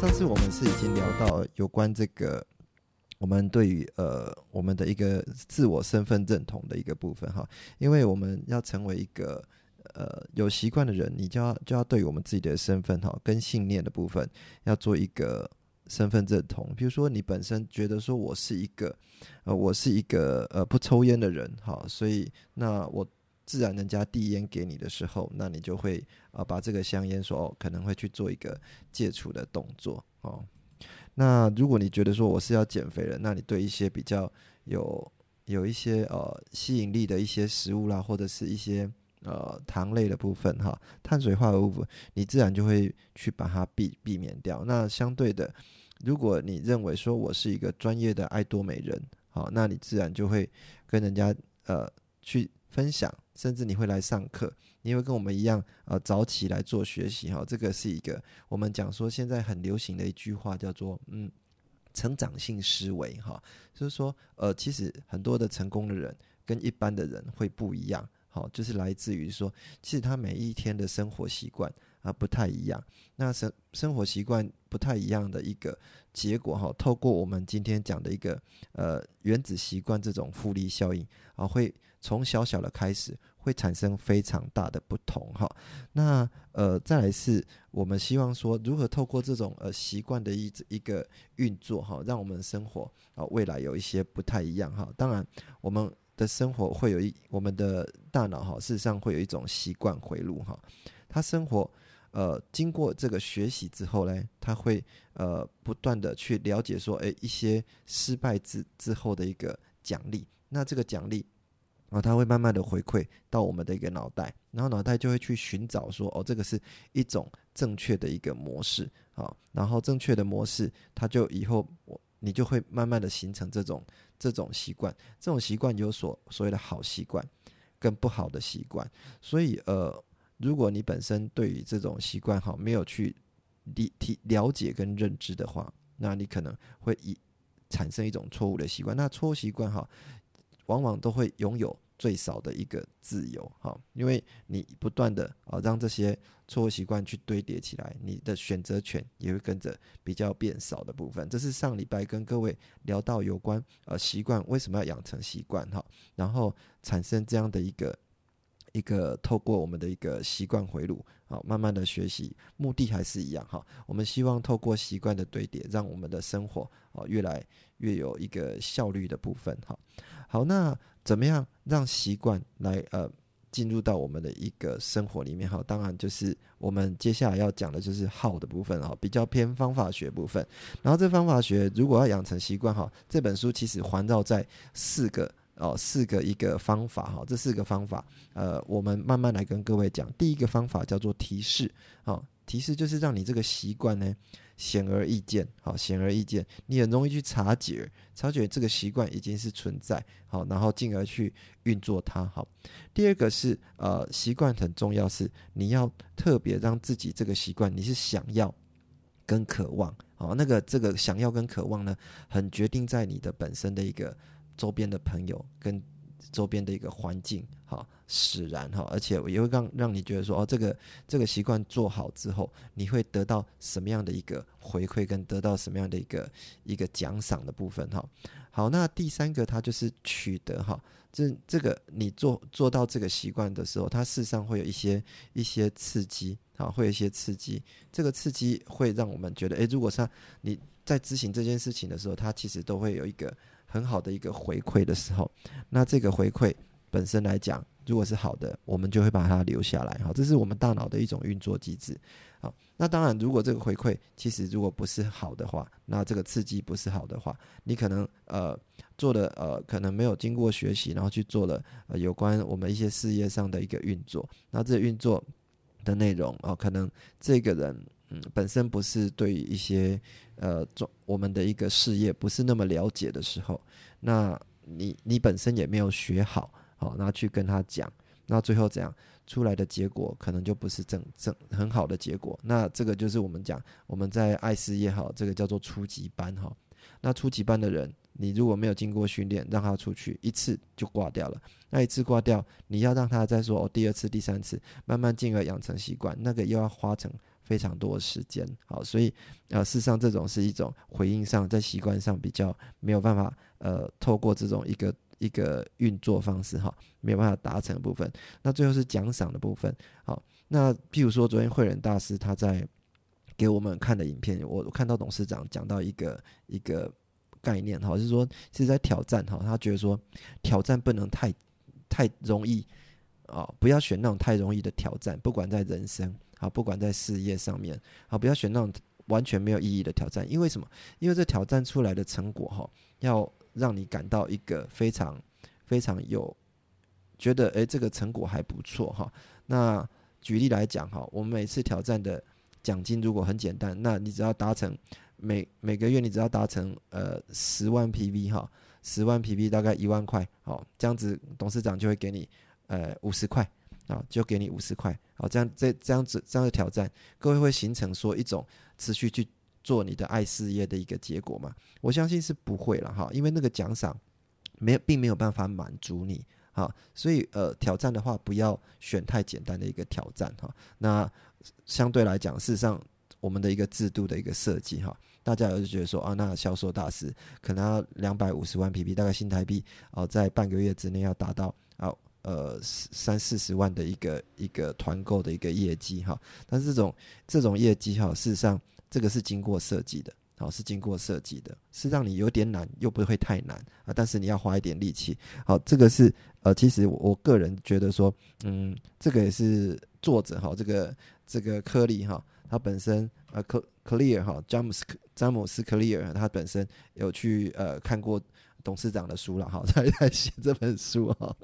上次我们是已经聊到有关这个我们对于呃我们的一个自我身份认同的一个部分哈，因为我们要成为一个呃有习惯的人，你就要就要对我们自己的身份哈跟信念的部分要做一个身份认同。比如说你本身觉得说我是一个呃我是一个呃不抽烟的人哈，所以那我。自然，人家递烟给你的时候，那你就会啊把这个香烟说哦，可能会去做一个戒除的动作哦。那如果你觉得说我是要减肥了，那你对一些比较有有一些呃吸引力的一些食物啦，或者是一些呃糖类的部分哈，碳水化合物，你自然就会去把它避避免掉。那相对的，如果你认为说我是一个专业的爱多美人，好，那你自然就会跟人家呃去分享。甚至你会来上课，你会跟我们一样，呃，早起来做学习哈。这个是一个我们讲说现在很流行的一句话，叫做嗯，成长性思维哈。就是说，呃，其实很多的成功的人跟一般的人会不一样，好，就是来自于说，其实他每一天的生活习惯啊不太一样。那生生活习惯不太一样的一个结果哈，透过我们今天讲的一个呃原子习惯这种复利效应啊，会从小小的开始会产生非常大的不同哈。那呃再来是我们希望说如何透过这种呃习惯的一一个运作哈，让我们生活啊未来有一些不太一样哈。当然我们的生活会有一我们的大脑哈，事实上会有一种习惯回路哈，他生活。呃，经过这个学习之后呢，他会呃不断的去了解说，诶，一些失败之之后的一个奖励。那这个奖励啊，他会慢慢的回馈到我们的一个脑袋，然后脑袋就会去寻找说，哦，这个是一种正确的一个模式啊。然后正确的模式，它就以后我你就会慢慢的形成这种这种习惯。这种习惯有所所谓的好习惯跟不好的习惯，所以呃。如果你本身对于这种习惯哈没有去理提了解跟认知的话，那你可能会以产生一种错误的习惯。那错误习惯哈，往往都会拥有最少的一个自由哈，因为你不断的啊让这些错误习惯去堆叠起来，你的选择权也会跟着比较变少的部分。这是上礼拜跟各位聊到有关呃习惯为什么要养成习惯哈，然后产生这样的一个。一个透过我们的一个习惯回路，好，慢慢的学习，目的还是一样哈。我们希望透过习惯的堆叠，让我们的生活哦越来越有一个效率的部分哈。好，那怎么样让习惯来呃进入到我们的一个生活里面哈？当然就是我们接下来要讲的就是好的部分哈，比较偏方法学部分。然后这方法学如果要养成习惯哈，这本书其实环绕在四个。哦，四个一个方法哈，这四个方法，呃，我们慢慢来跟各位讲。第一个方法叫做提示，好，提示就是让你这个习惯呢显而易见，好，显而易见，你很容易去察觉，察觉这个习惯已经是存在，好，然后进而去运作它，好。第二个是呃，习惯很重要，是你要特别让自己这个习惯，你是想要跟渴望，好，那个这个想要跟渴望呢，很决定在你的本身的一个。周边的朋友跟周边的一个环境，哈，使然哈，而且也会让让你觉得说，哦，这个这个习惯做好之后，你会得到什么样的一个回馈，跟得到什么样的一个一个奖赏的部分，哈。好，那第三个，它就是取得哈，这这个你做做到这个习惯的时候，它事实上会有一些一些刺激，啊，会有一些刺激，这个刺激会让我们觉得，诶，如果是你在执行这件事情的时候，它其实都会有一个。很好的一个回馈的时候，那这个回馈本身来讲，如果是好的，我们就会把它留下来。好，这是我们大脑的一种运作机制。好，那当然，如果这个回馈其实如果不是好的话，那这个刺激不是好的话，你可能呃做的呃可能没有经过学习，然后去做了呃有关我们一些事业上的一个运作，那这运作的内容哦，可能这个人嗯本身不是对一些呃做我们的一个事业不是那么了解的时候，那你你本身也没有学好，好，那去跟他讲，那最后怎样出来的结果可能就不是正正很好的结果。那这个就是我们讲我们在爱事业好，这个叫做初级班哈。那初级班的人，你如果没有经过训练，让他出去一次就挂掉了。那一次挂掉，你要让他再说哦，第二次、第三次，慢慢进而养成习惯，那个又要花成非常多时间。好，所以呃，事实上这种是一种回应上，在习惯上比较没有办法呃，透过这种一个一个运作方式哈，没有办法达成的部分。那最后是奖赏的部分。好，那譬如说昨天慧仁大师他在。给我们看的影片，我看到董事长讲到一个一个概念哈，就是说是在挑战哈，他觉得说挑战不能太太容易啊，不要选那种太容易的挑战，不管在人生啊，不管在事业上面啊，不要选那种完全没有意义的挑战，因为什么？因为这挑战出来的成果哈，要让你感到一个非常非常有觉得诶，这个成果还不错哈。那举例来讲哈，我们每次挑战的。奖金如果很简单，那你只要达成每每个月你只要达成呃十万 PV 哈，十万 PV 大概一万块，好，这样子董事长就会给你呃五十块啊，就给你五十块，好，这样这这样子这样的挑战，各位会形成说一种持续去做你的爱事业的一个结果吗？我相信是不会了哈，因为那个奖赏没有并没有办法满足你，好，所以呃挑战的话不要选太简单的一个挑战哈，那。相对来讲，事实上，我们的一个制度的一个设计，哈，大家有就觉得说啊，那销售大师可能要两百五十万 PP，大概新台币哦，在半个月之内要达到啊呃三四十万的一个一个团购的一个业绩，哈。但是这种这种业绩，哈，事实上这个是经过设计的，好，是经过设计的，是让你有点难，又不会太难啊，但是你要花一点力气，好，这个是呃，其实我个人觉得说，嗯，这个也是作者哈，这个。这个科里哈，他本身呃，科 clear 哈，詹姆斯詹姆斯 clear，他本身有去呃看过董事长的书了哈，他在写这本书哈，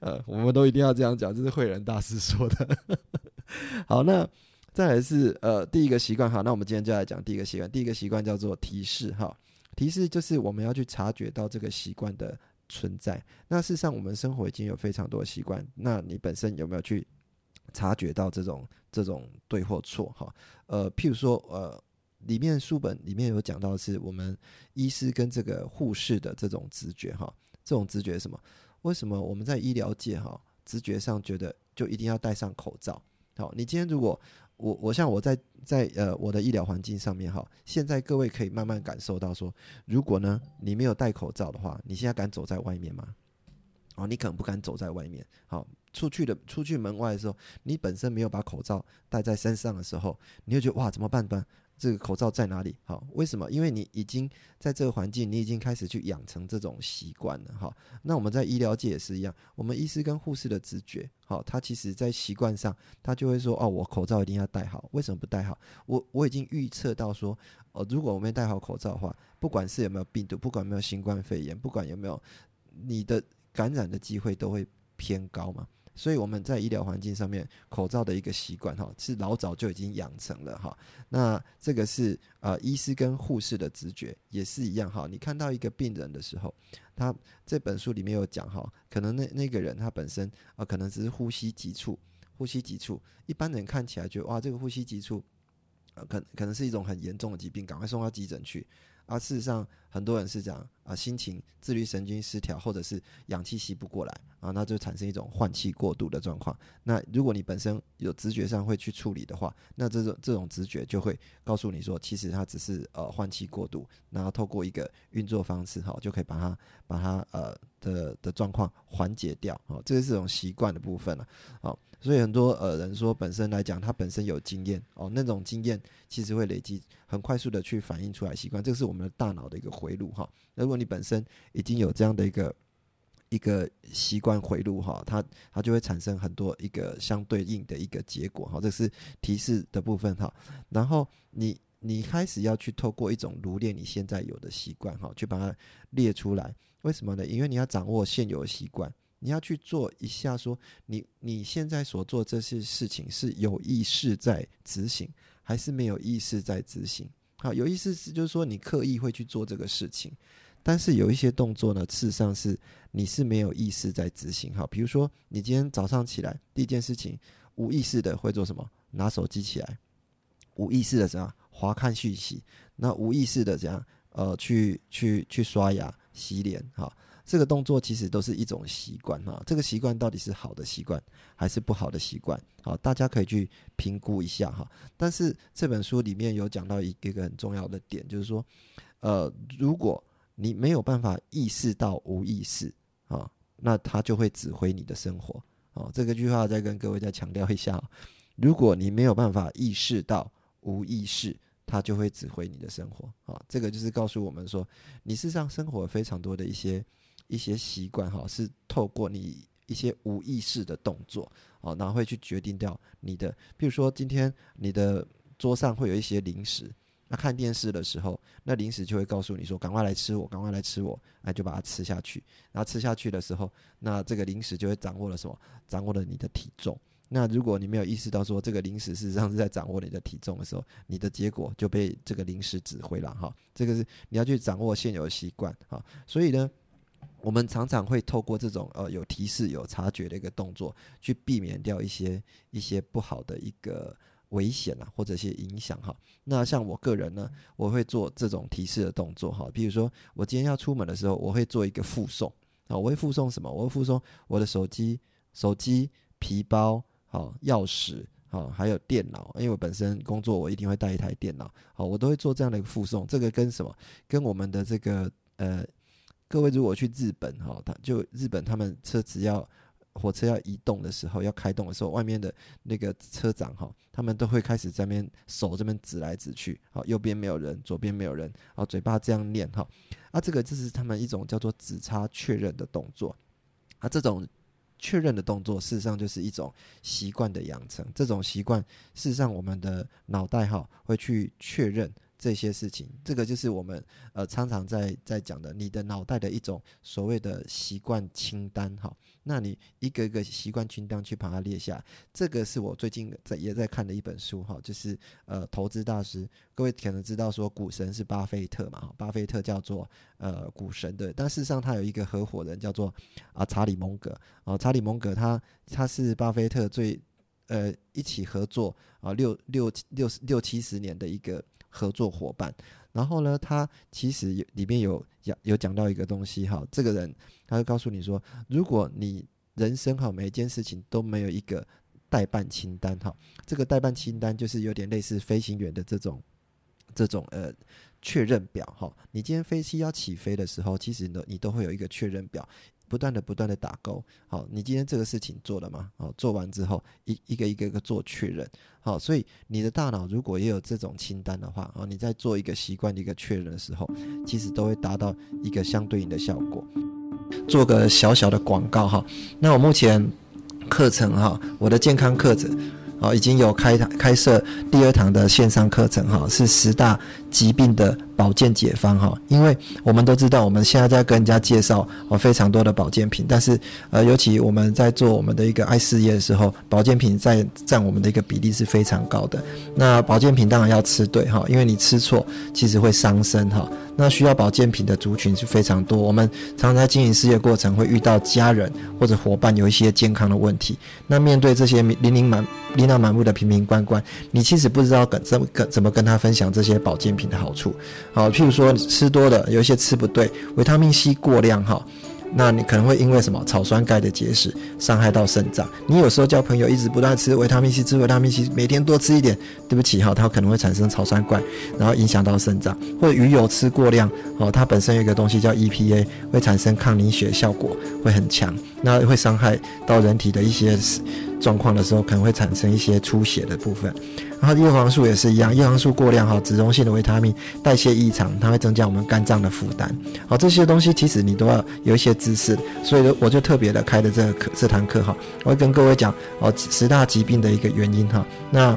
呃，我们都一定要这样讲，这是慧仁大师说的。好，那再来是呃第一个习惯哈，那我们今天就来讲第一个习惯，第一个习惯叫做提示哈，提示就是我们要去察觉到这个习惯的存在。那事实上，我们生活已经有非常多习惯，那你本身有没有去？察觉到这种这种对或错哈，呃，譬如说呃，里面书本里面有讲到是我们医师跟这个护士的这种直觉哈，这种直觉什么？为什么我们在医疗界哈，直觉上觉得就一定要戴上口罩？好，你今天如果我我像我在在呃我的医疗环境上面哈，现在各位可以慢慢感受到说，如果呢你没有戴口罩的话，你现在敢走在外面吗？哦，你可能不敢走在外面，好。出去的出去门外的时候，你本身没有把口罩戴在身上的时候，你就觉得哇，怎么办？办这个口罩在哪里？好，为什么？因为你已经在这个环境，你已经开始去养成这种习惯了。哈，那我们在医疗界也是一样，我们医师跟护士的直觉，好，他其实在习惯上，他就会说，哦，我口罩一定要戴好。为什么不戴好？我我已经预测到说，哦，如果我没戴好口罩的话，不管是有没有病毒，不管有没有新冠肺炎，不管有没有你的感染的机会，都会偏高嘛。所以我们在医疗环境上面，口罩的一个习惯哈，是老早就已经养成了哈。那这个是呃，医师跟护士的直觉也是一样哈。你看到一个病人的时候，他这本书里面有讲哈，可能那那个人他本身啊，可能只是呼吸急促，呼吸急促，一般人看起来觉得哇，这个呼吸急促，呃，可可能是一种很严重的疾病，赶快送到急诊去。而事实上，很多人是这样啊，心情、自律神经失调，或者是氧气吸不过来啊，那就产生一种换气过度的状况。那如果你本身有直觉上会去处理的话，那这种这种直觉就会告诉你说，其实它只是呃换气过度，然后透过一个运作方式哈，就可以把它把它呃的的状况缓解掉。哦，这是这种习惯的部分了。好。所以很多呃人说，本身来讲，他本身有经验哦，那种经验其实会累积，很快速的去反映出来习惯，这是我们的大脑的一个回路哈。如果你本身已经有这样的一个一个习惯回路哈，它它就会产生很多一个相对应的一个结果哈。这是提示的部分哈。然后你你开始要去透过一种罗列你现在有的习惯哈，去把它列出来。为什么呢？因为你要掌握现有的习惯。你要去做一下，说你你现在所做这些事情是有意识在执行，还是没有意识在执行？好，有意识是就是说你刻意会去做这个事情，但是有一些动作呢，事实上是你是没有意识在执行。好，比如说你今天早上起来第一件事情，无意识的会做什么？拿手机起来，无意识的怎样划看讯息？那无意识的怎样？呃，去去去刷牙、洗脸，哈。这个动作其实都是一种习惯哈，这个习惯到底是好的习惯还是不好的习惯？好，大家可以去评估一下哈。但是这本书里面有讲到一个很重要的点，就是说，呃，如果你没有办法意识到无意识啊，那他就会指挥你的生活。哦，这个句话再跟各位再强调一下：如果你没有办法意识到无意识，他就会指挥你的生活。啊，这个就是告诉我们说，你事实上生活非常多的一些。一些习惯哈，是透过你一些无意识的动作哦，然后会去决定掉你的。比如说，今天你的桌上会有一些零食，那看电视的时候，那零食就会告诉你说：“赶快来吃我，赶快来吃我。”那就把它吃下去。然后吃下去的时候，那这个零食就会掌握了什么？掌握了你的体重。那如果你没有意识到说这个零食事实上是在掌握你的体重的时候，你的结果就被这个零食指挥了哈。这个是你要去掌握现有的习惯哈。所以呢。我们常常会透过这种呃有提示、有察觉的一个动作，去避免掉一些一些不好的一个危险啊，或者一些影响哈。那像我个人呢，我会做这种提示的动作哈。比如说，我今天要出门的时候，我会做一个附送啊。我会附送什么？我会附送我的手机、手机、皮包、好钥匙、好还有电脑。因为我本身工作，我一定会带一台电脑，好，我都会做这样的一个附送。这个跟什么？跟我们的这个呃。各位，如果去日本哈，他就日本他们车子要火车要移动的时候，要开动的时候，外面的那个车长哈，他们都会开始在边手这边指来指去，好，右边没有人，左边没有人，然后嘴巴这样念哈，啊，这个就是他们一种叫做指差确认的动作，啊，这种确认的动作，事实上就是一种习惯的养成，这种习惯事实上我们的脑袋哈会去确认。这些事情，这个就是我们呃常常在在讲的，你的脑袋的一种所谓的习惯清单哈。那你一个一个习惯清单去把它列下，这个是我最近在也在看的一本书哈，就是呃投资大师，各位可能知道说股神是巴菲特嘛，巴菲特叫做呃股神的，但事实上他有一个合伙人叫做啊查理蒙格啊，查理蒙格他他是巴菲特最呃一起合作啊六六六六七十年的一个。合作伙伴，然后呢，他其实有里面有讲有讲到一个东西哈，这个人他会告诉你说，如果你人生哈每一件事情都没有一个代办清单哈，这个代办清单就是有点类似飞行员的这种这种呃确认表哈，你今天飞机要起飞的时候，其实呢你都会有一个确认表。不断的不断的打勾，好，你今天这个事情做了吗？好，做完之后一一个一个一个做确认，好，所以你的大脑如果也有这种清单的话，哦，你在做一个习惯的一个确认的时候，其实都会达到一个相对应的效果。做个小小的广告哈，那我目前课程哈，我的健康课程。哦，已经有开堂开设第二堂的线上课程哈，是十大疾病的保健解方哈。因为我们都知道，我们现在在跟人家介绍哦非常多的保健品，但是呃，尤其我们在做我们的一个爱事业的时候，保健品在占我们的一个比例是非常高的。那保健品当然要吃对哈，因为你吃错其实会伤身哈。那需要保健品的族群是非常多，我们常常在经营事业过程会遇到家人或者伙伴有一些健康的问题。那面对这些零零满。琳琅满目的瓶瓶罐罐，你其实不知道跟怎么跟怎么跟他分享这些保健品的好处。好，譬如说吃多了，有一些吃不对，维他命 C 过量哈。那你可能会因为什么草酸钙的结石伤害到肾脏。你有时候叫朋友一直不断吃维他命 C，吃维他命 C，每天多吃一点，对不起哈，它可能会产生草酸钙，然后影响到肾脏。或者鱼油吃过量，哦，它本身有一个东西叫 EPA，会产生抗凝血效果会很强，那会伤害到人体的一些状况的时候，可能会产生一些出血的部分。然后叶黄素也是一样，叶黄素过量哈，脂溶性的维他命代谢异常，它会增加我们肝脏的负担。好，这些东西其实你都要有一些知识，所以我就特别的开的这个课这堂课哈，我会跟各位讲哦十大疾病的一个原因哈，那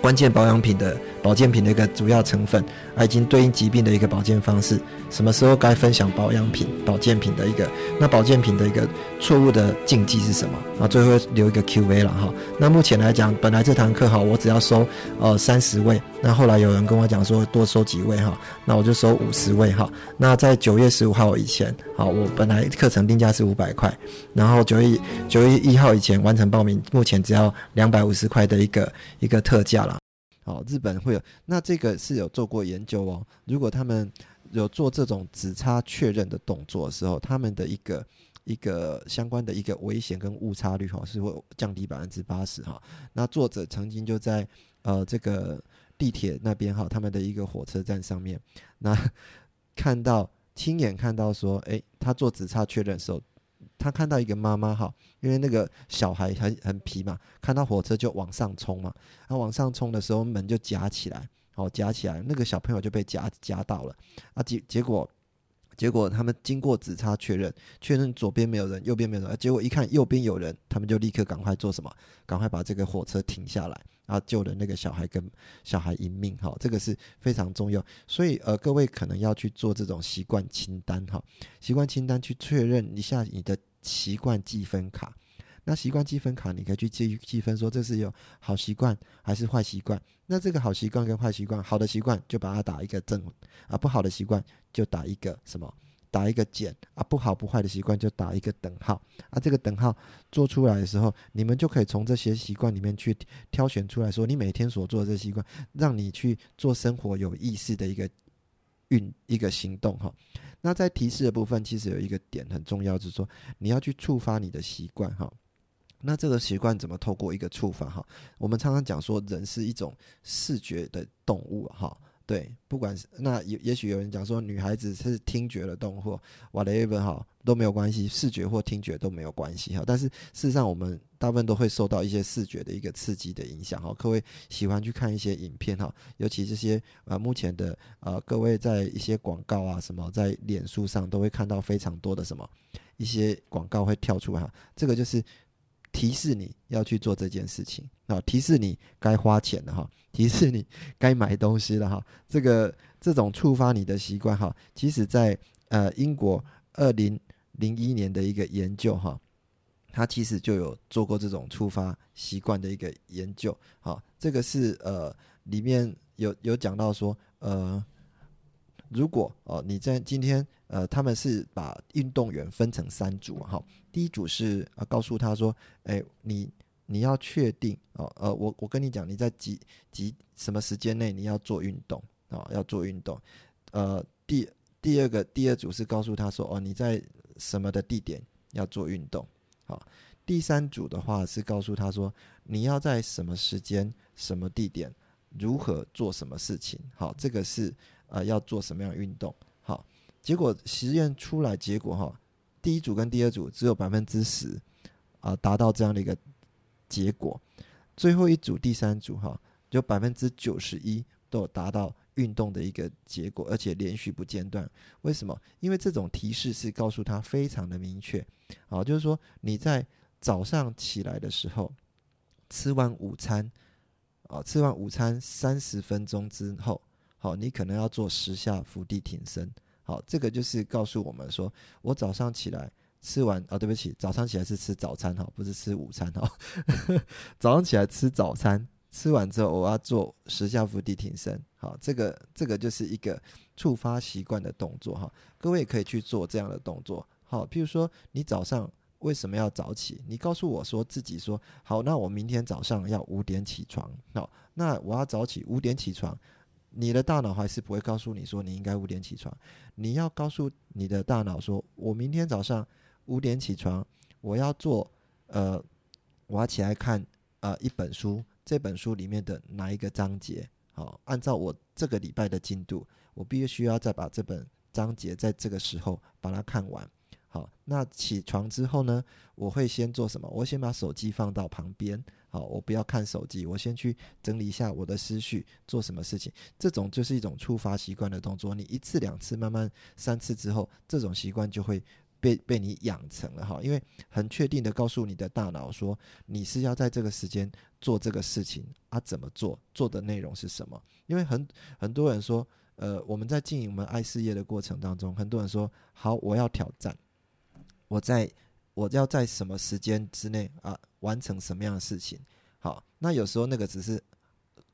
关键保养品的保健品的一个主要成分，啊，已经对应疾病的一个保健方式，什么时候该分享保养品保健品的一个那保健品的一个错误的禁忌是什么？啊，最后留一个 Q&A 了哈。那目前来讲，本来这堂课哈，我只要收呃三十位，那后来有人跟我讲说多收几位哈，那我就收五十位哈。那在九月十五号以前，好，我本来课程定价是五百块，然后九月九月一号以前完成报名，目前只要两百五十块的一个一个特价了。好，日本会有，那这个是有做过研究哦。如果他们有做这种只差确认的动作的时候，他们的一个一个相关的一个危险跟误差率哈是会降低百分之八十哈。那作者曾经就在呃这个地铁那边哈，他们的一个火车站上面，那 看到亲眼看到说，诶，他做只差确认的时候，他看到一个妈妈哈，因为那个小孩很很皮嘛，看到火车就往上冲嘛，然后往上冲的时候门就夹起来。哦，夹起来，那个小朋友就被夹夹到了啊！结结果，结果他们经过指差确认，确认左边没有人，右边没有人，结果一看右边有人，他们就立刻赶快做什么？赶快把这个火车停下来，然后救了那个小孩跟小孩一命。哈，这个是非常重要，所以呃，各位可能要去做这种习惯清单哈，习惯清单去确认一下你的习惯积分卡。那习惯积分卡，你可以去积积分，说这是有好习惯还是坏习惯。那这个好习惯跟坏习惯，好的习惯就把它打一个正，啊，不好的习惯就打一个什么，打一个减，啊，不好不坏的习惯就打一个等号。啊，这个等号做出来的时候，你们就可以从这些习惯里面去挑选出来说，你每天所做的这习惯，让你去做生活有意识的一个运一个行动哈。那在提示的部分，其实有一个点很重要，就是说你要去触发你的习惯哈。那这个习惯怎么透过一个触发哈？我们常常讲说，人是一种视觉的动物哈。对，不管是那也也许有人讲说，女孩子是听觉的动物，whatever 哈都没有关系，视觉或听觉都没有关系哈。但是事实上，我们大部分都会受到一些视觉的一个刺激的影响哈。各位喜欢去看一些影片哈，尤其这些呃目前的呃各位在一些广告啊什么，在脸书上都会看到非常多的什么一些广告会跳出来哈，这个就是。提示你要去做这件事情啊，提示你该花钱了哈，提示你该买东西了哈。这个这种触发你的习惯哈，其实在呃英国二零零一年的一个研究哈，他其实就有做过这种触发习惯的一个研究。好，这个是呃里面有有讲到说呃。如果哦，你在今天呃，他们是把运动员分成三组哈。第一组是呃，告诉他说，哎，你你要确定哦，呃，我我跟你讲，你在几几什么时间内你要做运动啊，要做运动。呃，第第二个第二组是告诉他说，哦，你在什么的地点要做运动。好，第三组的话是告诉他说，你要在什么时间、什么地点、如何做什么事情。好，这个是。呃，要做什么样的运动？好，结果实验出来结果哈，第一组跟第二组只有百分之十啊达到这样的一个结果，最后一组第三组哈，就百分之九十一都有达到运动的一个结果，而且连续不间断。为什么？因为这种提示是告诉他非常的明确，啊，就是说你在早上起来的时候吃完午餐，啊，吃完午餐三十分钟之后。好，你可能要做十下伏地挺身。好，这个就是告诉我们说，我早上起来吃完啊，对不起，早上起来是吃早餐哈，不是吃午餐哈。早上起来吃早餐，吃完之后我要做十下伏地挺身。好，这个这个就是一个触发习惯的动作哈。各位也可以去做这样的动作。好，譬如说你早上为什么要早起？你告诉我说自己说好，那我明天早上要五点起床。好，那我要早起五点起床。你的大脑还是不会告诉你说你应该五点起床，你要告诉你的大脑说，我明天早上五点起床，我要做呃，我要起来看呃一本书，这本书里面的哪一个章节？好，按照我这个礼拜的进度，我必须要再把这本章节在这个时候把它看完。好，那起床之后呢？我会先做什么？我先把手机放到旁边。好，我不要看手机，我先去整理一下我的思绪，做什么事情？这种就是一种触发习惯的动作。你一次两次，慢慢三次之后，这种习惯就会被被你养成了哈。因为很确定的告诉你的大脑说，你是要在这个时间做这个事情啊？怎么做？做的内容是什么？因为很很多人说，呃，我们在经营我们爱事业的过程当中，很多人说，好，我要挑战。我在我要在什么时间之内啊完成什么样的事情。好，那有时候那个只是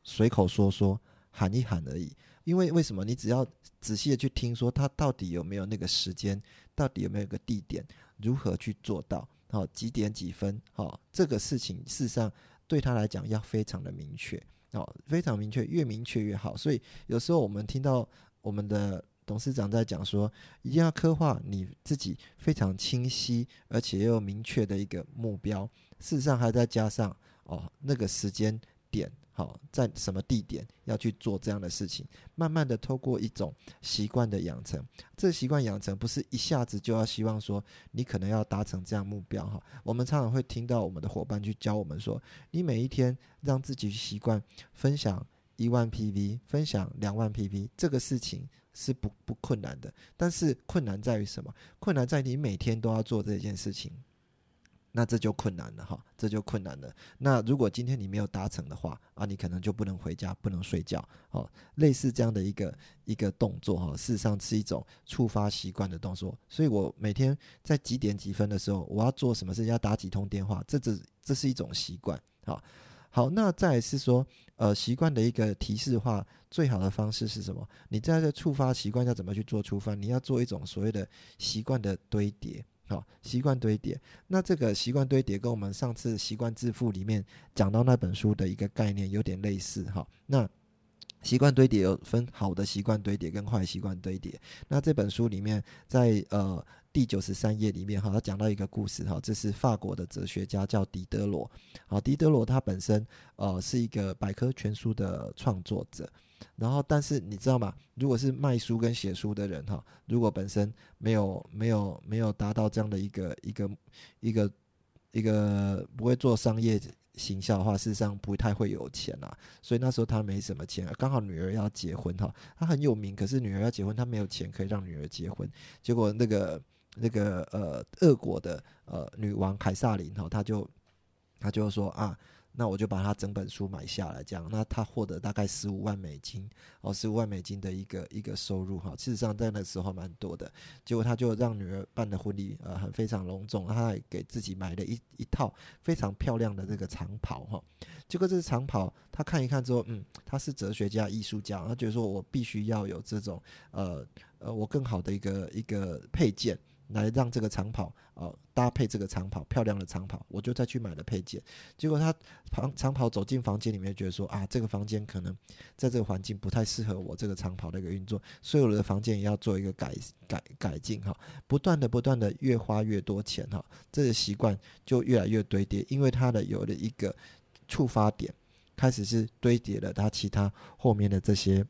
随口说说喊一喊而已。因为为什么？你只要仔细的去听，说他到底有没有那个时间，到底有没有个地点，如何去做到？好，几点几分？好，这个事情事实上对他来讲要非常的明确，哦，非常明确，越明确越好。所以有时候我们听到我们的董事长在讲说，一定要刻画你自己非常清晰而且又明确的一个目标。事实上还再加上哦，那个时间点。好，在什么地点要去做这样的事情？慢慢的透过一种习惯的养成，这习惯养成不是一下子就要希望说你可能要达成这样目标哈。我们常常会听到我们的伙伴去教我们说，你每一天让自己习惯分享一万 PV，分享两万 PV，这个事情是不不困难的。但是困难在于什么？困难在你每天都要做这件事情。那这就困难了哈，这就困难了。那如果今天你没有达成的话啊，你可能就不能回家，不能睡觉。哦，类似这样的一个一个动作哈，事实上是一种触发习惯的动作。所以我每天在几点几分的时候，我要做什么事情，要打几通电话，这这这是一种习惯。好，好，那再是说，呃，习惯的一个提示化最好的方式是什么？你在这触发习惯要怎么去做触发？你要做一种所谓的习惯的堆叠。好，习惯堆叠。那这个习惯堆叠跟我们上次习惯致富里面讲到那本书的一个概念有点类似。哈，那习惯堆叠有分好的习惯堆叠跟坏习惯堆叠。那这本书里面在呃第九十三页里面哈，他讲到一个故事哈，这是法国的哲学家叫狄德罗。好，狄德罗他本身呃是一个百科全书的创作者。然后，但是你知道吗？如果是卖书跟写书的人哈，如果本身没有没有没有达到这样的一个一个一个一个不会做商业行销的话，事实上不太会有钱啊。所以那时候他没什么钱，刚好女儿要结婚哈，他很有名，可是女儿要结婚，他没有钱可以让女儿结婚。结果那个那个呃，俄国的呃女王凯撒琳哈，他就他就说啊。那我就把他整本书买下来，这样，那他获得大概十五万美金，哦，十五万美金的一个一个收入哈。事实上在那时候蛮多的。结果他就让女儿办的婚礼，呃，很非常隆重，他还给自己买了一一套非常漂亮的这个长袍哈。结果这长袍他看一看之后，嗯，他是哲学家、艺术家，他觉得说我必须要有这种，呃呃，我更好的一个一个配件。来让这个长跑，呃，搭配这个长跑，漂亮的长跑，我就再去买了配件。结果他长长跑走进房间里面，觉得说啊，这个房间可能在这个环境不太适合我这个长跑的一个运作，所以我的房间也要做一个改改改进哈，不断的不断的越花越多钱哈，这个习惯就越来越堆叠，因为他的有了一个触发点，开始是堆叠了他其他后面的这些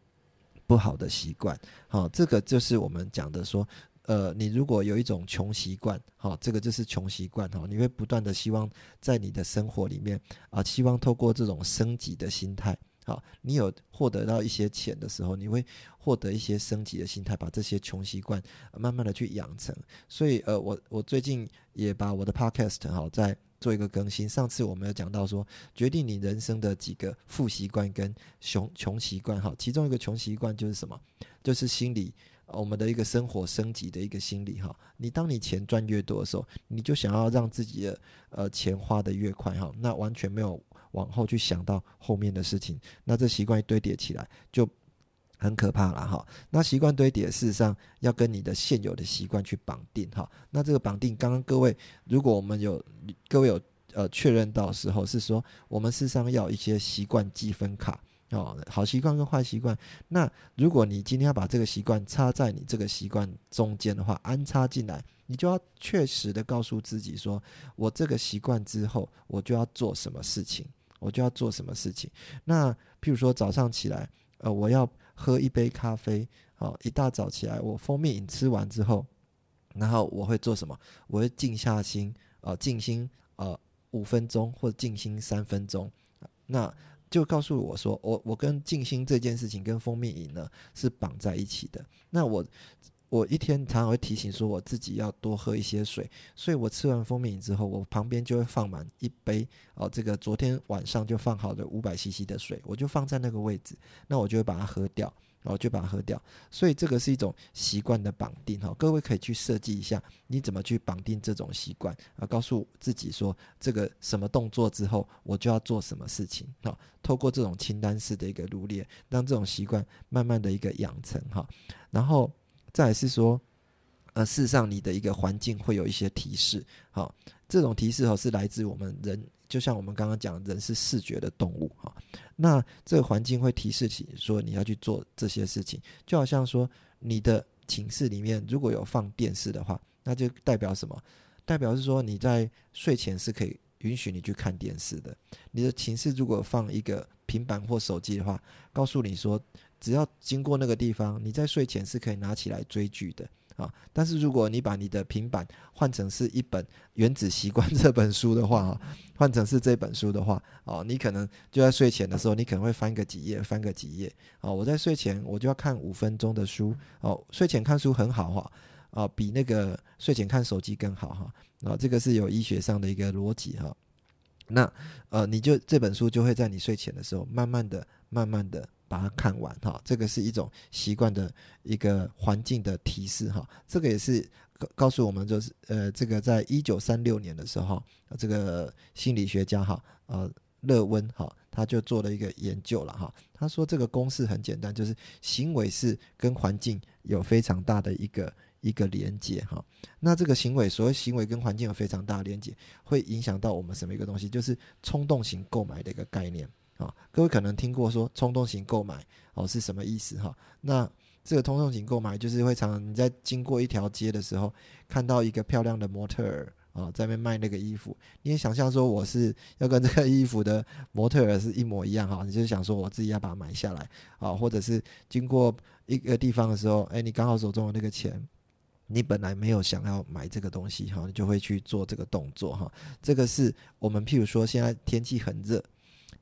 不好的习惯，好，这个就是我们讲的说。呃，你如果有一种穷习惯，好，这个就是穷习惯哈，你会不断的希望在你的生活里面啊，希望透过这种升级的心态，好，你有获得到一些钱的时候，你会获得一些升级的心态，把这些穷习惯慢慢的去养成。所以，呃，我我最近也把我的 podcast 好在做一个更新。上次我们有讲到说，决定你人生的几个负习惯跟穷穷习惯，哈，其中一个穷习惯就是什么？就是心理。我们的一个生活升级的一个心理哈，你当你钱赚越多的时候，你就想要让自己的呃钱花的越快哈，那完全没有往后去想到后面的事情，那这习惯堆叠起来就很可怕了哈。那习惯堆叠事实上要跟你的现有的习惯去绑定哈，那这个绑定，刚刚各位如果我们有各位有呃确认到时候是说，我们事实上要一些习惯积分卡。哦，好习惯跟坏习惯。那如果你今天要把这个习惯插在你这个习惯中间的话，安插进来，你就要确实的告诉自己说，我这个习惯之后，我就要做什么事情，我就要做什么事情。那譬如说早上起来，呃，我要喝一杯咖啡。哦，一大早起来，我蜂蜜饮吃完之后，然后我会做什么？我会静下心，呃，静心，呃，五分钟或者静心三分钟。那就告诉我说，我我跟静心这件事情跟蜂蜜饮呢是绑在一起的。那我我一天常常会提醒说，我自己要多喝一些水。所以我吃完蜂蜜饮之后，我旁边就会放满一杯哦，这个昨天晚上就放好的五百 CC 的水，我就放在那个位置。那我就会把它喝掉。哦，就把它喝掉。所以这个是一种习惯的绑定哈。各位可以去设计一下，你怎么去绑定这种习惯啊？告诉自己说，这个什么动作之后，我就要做什么事情哈。透过这种清单式的一个罗列，让这种习惯慢慢的一个养成哈。然后再是说。呃，事实上，你的一个环境会有一些提示，好，这种提示哦是来自我们人，就像我们刚刚讲，人是视觉的动物哈。那这个环境会提示起说你要去做这些事情，就好像说你的寝室里面如果有放电视的话，那就代表什么？代表是说你在睡前是可以允许你去看电视的。你的寝室如果放一个平板或手机的话，告诉你说，只要经过那个地方，你在睡前是可以拿起来追剧的。啊！但是如果你把你的平板换成是一本《原子习惯》这本书的话，哈，换成是这本书的话，哦，你可能就在睡前的时候，你可能会翻个几页，翻个几页。哦，我在睡前我就要看五分钟的书。哦，睡前看书很好哈，啊，比那个睡前看手机更好哈。啊，这个是有医学上的一个逻辑哈。那呃，你就这本书就会在你睡前的时候，慢慢的、慢慢的。把它看完哈，这个是一种习惯的一个环境的提示哈。这个也是告告诉我们，就是呃，这个在一九三六年的时候，这个心理学家哈，呃，勒温哈，他就做了一个研究了哈。他说这个公式很简单，就是行为是跟环境有非常大的一个一个连接哈。那这个行为，所谓行为跟环境有非常大的连接，会影响到我们什么一个东西？就是冲动型购买的一个概念。啊，各位可能听过说冲动型购买哦是什么意思哈？那这个冲动型购买就是会常常你在经过一条街的时候，看到一个漂亮的模特儿啊在那卖那个衣服，你也想象说我是要跟这个衣服的模特儿是一模一样哈，你就想说我自己要把它买下来啊，或者是经过一个地方的时候，哎，你刚好手中有那个钱，你本来没有想要买这个东西哈，你就会去做这个动作哈。这个是我们譬如说现在天气很热。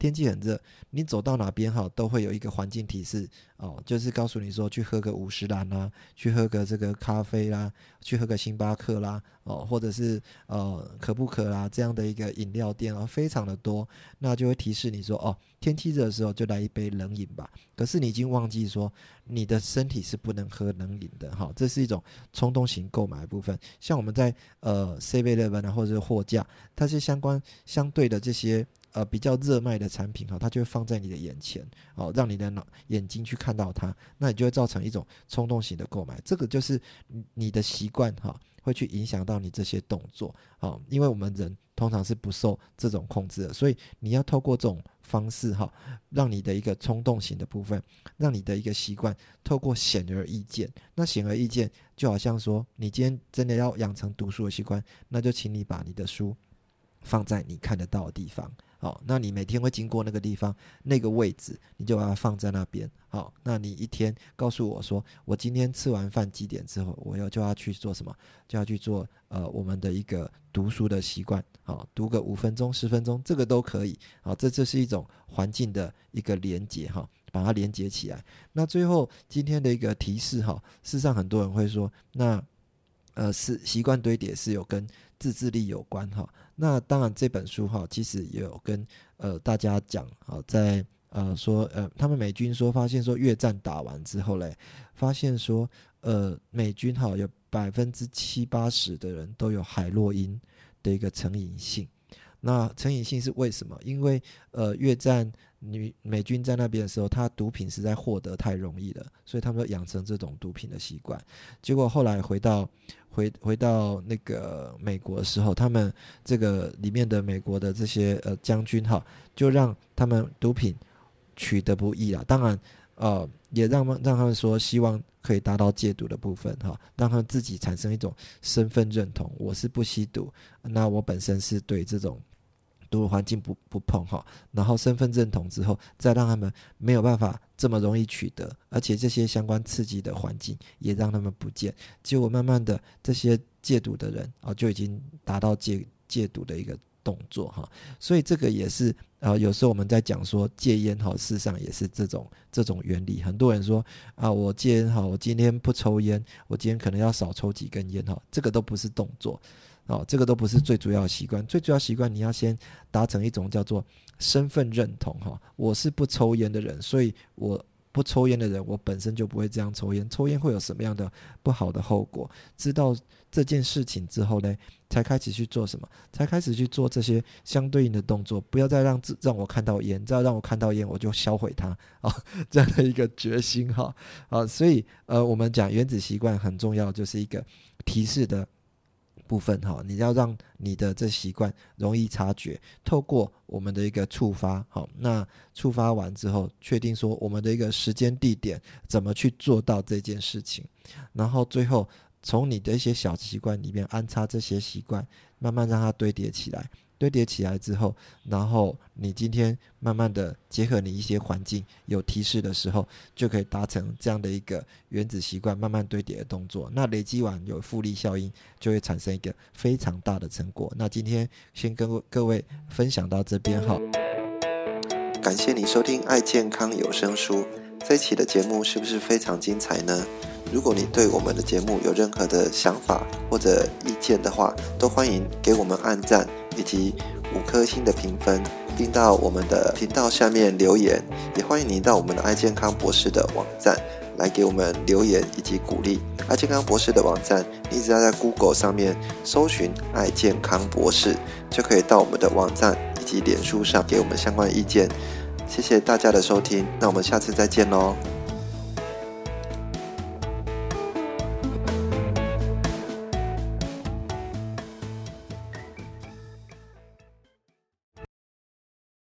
天气很热，你走到哪边哈，都会有一个环境提示哦，就是告诉你说去喝个五十兰啦，去喝个这个咖啡啦，去喝个星巴克啦，哦，或者是呃可不可啦这样的一个饮料店啊，非常的多，那就会提示你说哦，天气热的时候就来一杯冷饮吧。可是你已经忘记说你的身体是不能喝冷饮的哈，这是一种冲动型购买部分。像我们在呃 C V Eleven 啊，或者是货架，它是相关相对的这些。呃，比较热卖的产品哈，它就会放在你的眼前，哦，让你的脑眼睛去看到它，那你就会造成一种冲动型的购买。这个就是你的习惯哈，会去影响到你这些动作，哦，因为我们人通常是不受这种控制的，所以你要透过这种方式哈，让你的一个冲动型的部分，让你的一个习惯透过显而易见。那显而易见就好像说，你今天真的要养成读书的习惯，那就请你把你的书放在你看得到的地方。好，那你每天会经过那个地方，那个位置，你就把它放在那边。好，那你一天告诉我说，我今天吃完饭几点之后，我要就要去做什么？就要去做呃我们的一个读书的习惯。好，读个五分钟、十分钟，这个都可以。好，这这是一种环境的一个连接哈，把它连接起来。那最后今天的一个提示哈，事实上很多人会说，那呃是习惯堆叠是有跟自制力有关哈。那当然，这本书哈，其实也有跟呃大家讲啊，在呃说呃，他们美军说发现说越战打完之后嘞，发现说呃美军哈有百分之七八十的人都有海洛因的一个成瘾性。那成瘾性是为什么？因为呃越战女美军在那边的时候，他毒品实在获得太容易了，所以他们养成这种毒品的习惯。结果后来回到回回到那个美国的时候，他们这个里面的美国的这些呃将军哈，就让他们毒品取得不易啊。当然呃也让让他们说希望可以达到戒毒的部分哈，让他们自己产生一种身份认同，我是不吸毒，那我本身是对这种。读环境不不碰哈，然后身份认同之后，再让他们没有办法这么容易取得，而且这些相关刺激的环境也让他们不见，结果慢慢的这些戒毒的人啊，就已经达到戒戒毒的一个动作哈，所以这个也是啊，有时候我们在讲说戒烟哈，事实上也是这种这种原理。很多人说啊，我戒烟哈，我今天不抽烟，我今天可能要少抽几根烟哈，这个都不是动作。哦，这个都不是最主要的习惯，最主要习惯你要先达成一种叫做身份认同哈。我是不抽烟的人，所以我不抽烟的人，我本身就不会这样抽烟。抽烟会有什么样的不好的后果？知道这件事情之后呢，才开始去做什么？才开始去做这些相对应的动作。不要再让自让我看到烟，再让我看到烟，我就销毁它啊！这样的一个决心哈啊！所以呃，我们讲原子习惯很重要，就是一个提示的。部分哈，你要让你的这习惯容易察觉，透过我们的一个触发，好，那触发完之后，确定说我们的一个时间地点怎么去做到这件事情，然后最后从你的一些小习惯里面安插这些习惯，慢慢让它堆叠起来。堆叠起来之后，然后你今天慢慢的结合你一些环境有提示的时候，就可以达成这样的一个原子习惯慢慢堆叠的动作。那累积完有复利效应，就会产生一个非常大的成果。那今天先跟各位分享到这边哈。感谢你收听爱健康有声书这一期的节目，是不是非常精彩呢？如果你对我们的节目有任何的想法或者意见的话，都欢迎给我们按赞。以及五颗星的评分，并到我们的频道下面留言，也欢迎您到我们的爱健康博士的网站来给我们留言以及鼓励。爱健康博士的网站，你只要在 Google 上面搜寻“爱健康博士”，就可以到我们的网站以及脸书上给我们相关意见。谢谢大家的收听，那我们下次再见喽。